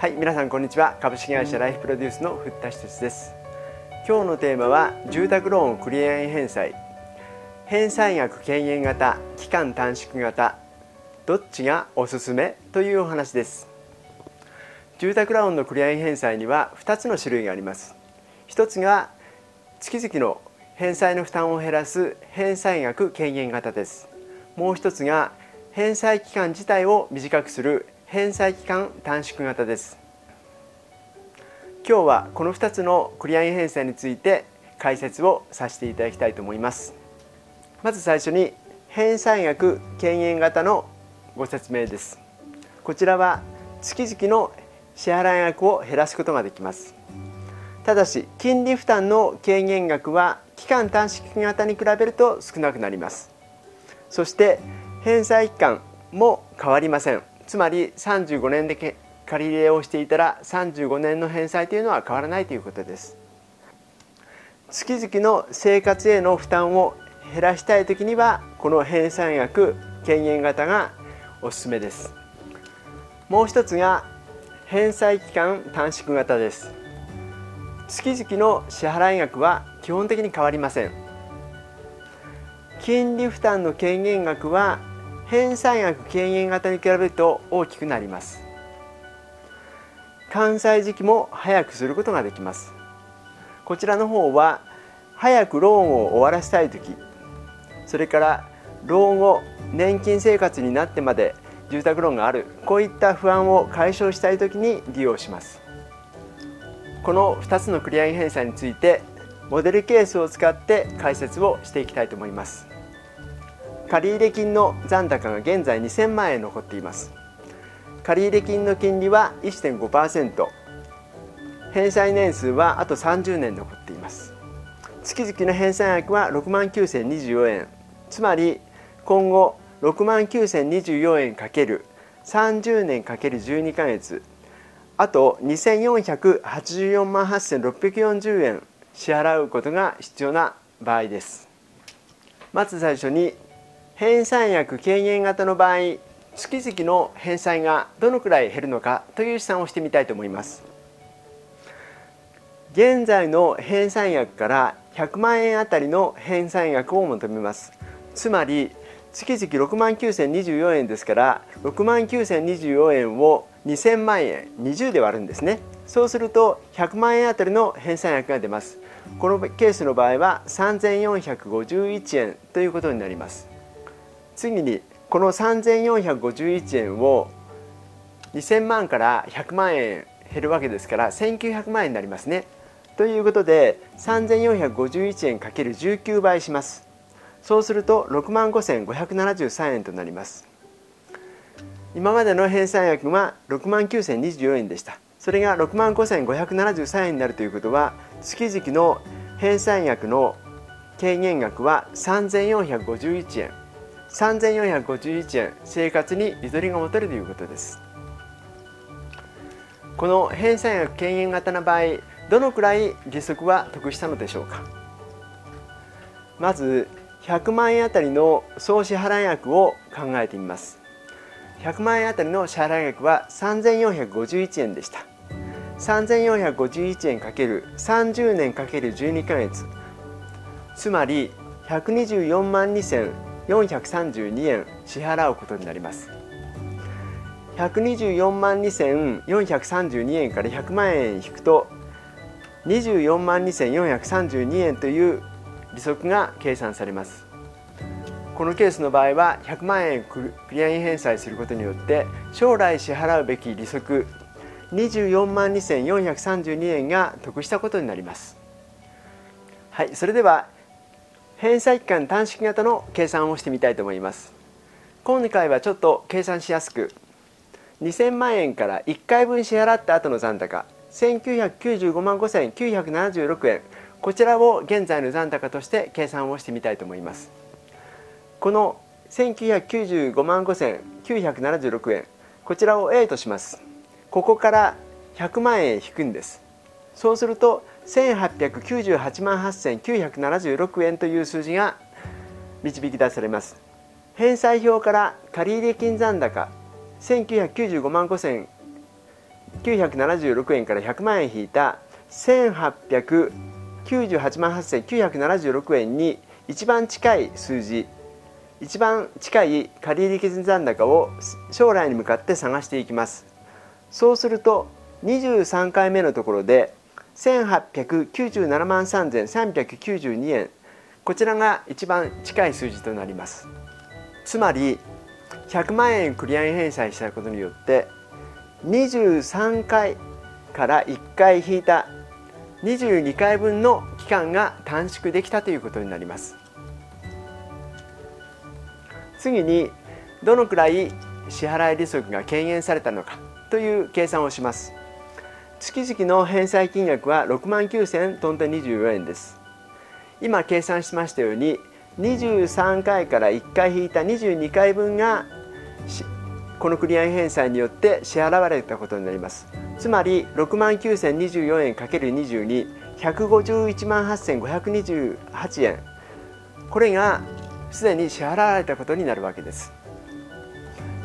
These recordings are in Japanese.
はい皆さんこんにちは。株式会社ライフプロデュースのふったし哲です。今日のテーマは住宅ローンクリア返済。返済額軽減型期間短縮型どっちがおすすめ？というお話です。住宅ローンのクリア返済には2つの種類があります。一つが月々の返済の負担を減らす返済額軽減型です。もう一つが返済期間自体を短くする返済期間短縮型です。今日はこの2つのクリアイン返済について解説をさせていただきたいと思います。まず最初に返済額軽減型のご説明です。こちらは月々の支払い額を減らすことができます。ただし金利負担の軽減額は期間短縮型に比べると少なくなります。そして返済期間も変わりません。つまり35年で借り入れをしていたら35年の返済というのは変わらないということです。月々の生活への負担を減らしたい時にはこの返済額軽減型がおすすめです。もう一つが返済期間短縮型です。月々の支払額は基本的に変わりません。金利負担の軽減額は返済額軽減型に比べると大きくなります。完済時期も早くすることができます。こちらの方は早くローンを終わらせたい時それから老後年金生活になってまで住宅ローンがあるこういった不安を解消したい時に利用します。この2つのクリア返済についてモデルケースを使って解説をしていきたいと思います。借入金の残高が現在2000万円残っています。借入金の金利は1.5%返済年数はあと30年残っています。月々の返済額は6万9024円。つまり今後6万9024円かける30年かける12ヶ月。あと2484万8640円支払うことが必要な場合です。まず最初に返済額軽減型の場合月々の返済がどのくらい減るのかという試算をしてみたいと思います。現在の返済額から100万円あたりの返済額を求めます。つまり月々6万9024円ですから6万9024円を2000万円20で割るんですね。そうすると100万円あたりの返済額が出ます。このケースの場合は3451円ということになります。次にこの3451円を2000万から100万円減るわけですから1900万円になりますね。ということで3451円 ×19 倍します。そうすると6万5573円となります。今までの返済額は6万9024円でした。それが6万5573円になるということは月々の返済額の軽減額は3451円3451円生活にゆとりが持てるということです。この返済額軽減型の場合どのくらい利息は得したのでしょうか？まず100万円あたりの総支払額を考えてみます。100万円あたりの支払額は3451円でした。3451円かける30年かける12ヶ月。つまり124万2000 432円支払うことになります。124万2432円から100万円引くと24万2432円という利息が計算されます。このケースの場合は100万円クリアイン返済することによって将来支払うべき利息24万2432円が得したことになります。はいそれでは返済期間短縮型の計算をしてみたいと思います。今回はちょっと計算しやすく2000万円から1回分支払った後の残高1995万5976円。こちらを現在の残高として計算をしてみたいと思います。この1995万5976円こちらを A とします。ここから100万円引くんです。そうすると1898万8976円という数字が導き出されます。返済表から借入金残高1995万5976円から100万円引いた1898万8976円に一番近い数字一番近い借入金残高を将来に向かって探していきます。そうすると23回目のところで1897万3392円。こちらが一番近い数字となります。つまり100万円繰り上げ返済したことによって23回から1回引いた22回分の期間が短縮できたということになります。次にどのくらい支払い利息が軽減されたのかという計算をします。月々の返済金額は6万9000トント24円です。今計算しましたように23回から1回引いた22回分がこの繰り上げ返済によって支払われたことになります。つまり6万9024円 ×22 151万8528円。これがすでに支払われたことになるわけです。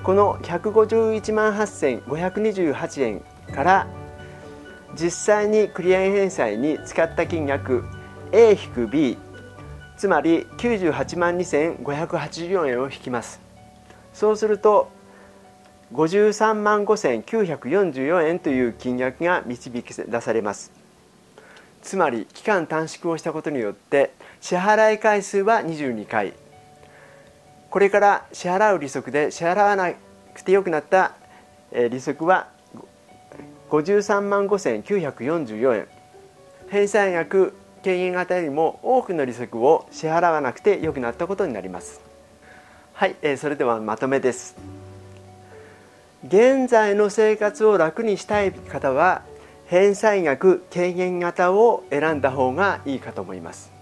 この151万8528円から実際に繰り上げ返済に使った金額 A-B つまり98万2584円を引きます。そうすると53万5944円という金額が導き出されます。つまり期間短縮をしたことによって支払い回数は22回。これから支払う利息で支払わなくてよくなった利息は53万5944円。返済額軽減型よりも多くの利息を支払わなくてよくなったことになります。はい、えそれではまとめです。現在の生活を楽にしたい方は返済額軽減型を選んだ方がいいかと思います。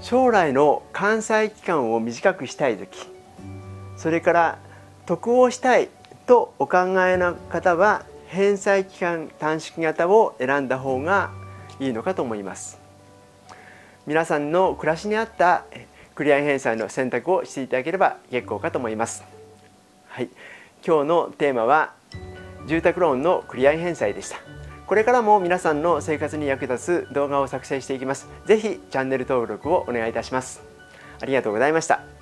将来の完済期間を短くしたい時それから得をしたいとお考えの方は返済期間短縮型を選んだ方がいいのかと思います皆さんの暮らしに合った繰り上げ返済の選択をしていただければ結構かと思いますはい、今日のテーマは住宅ローンの繰り上げ返済でしたこれからも皆さんの生活に役立つ動画を作成していきます。ぜひチャンネル登録をお願いいたします。ありがとうございました。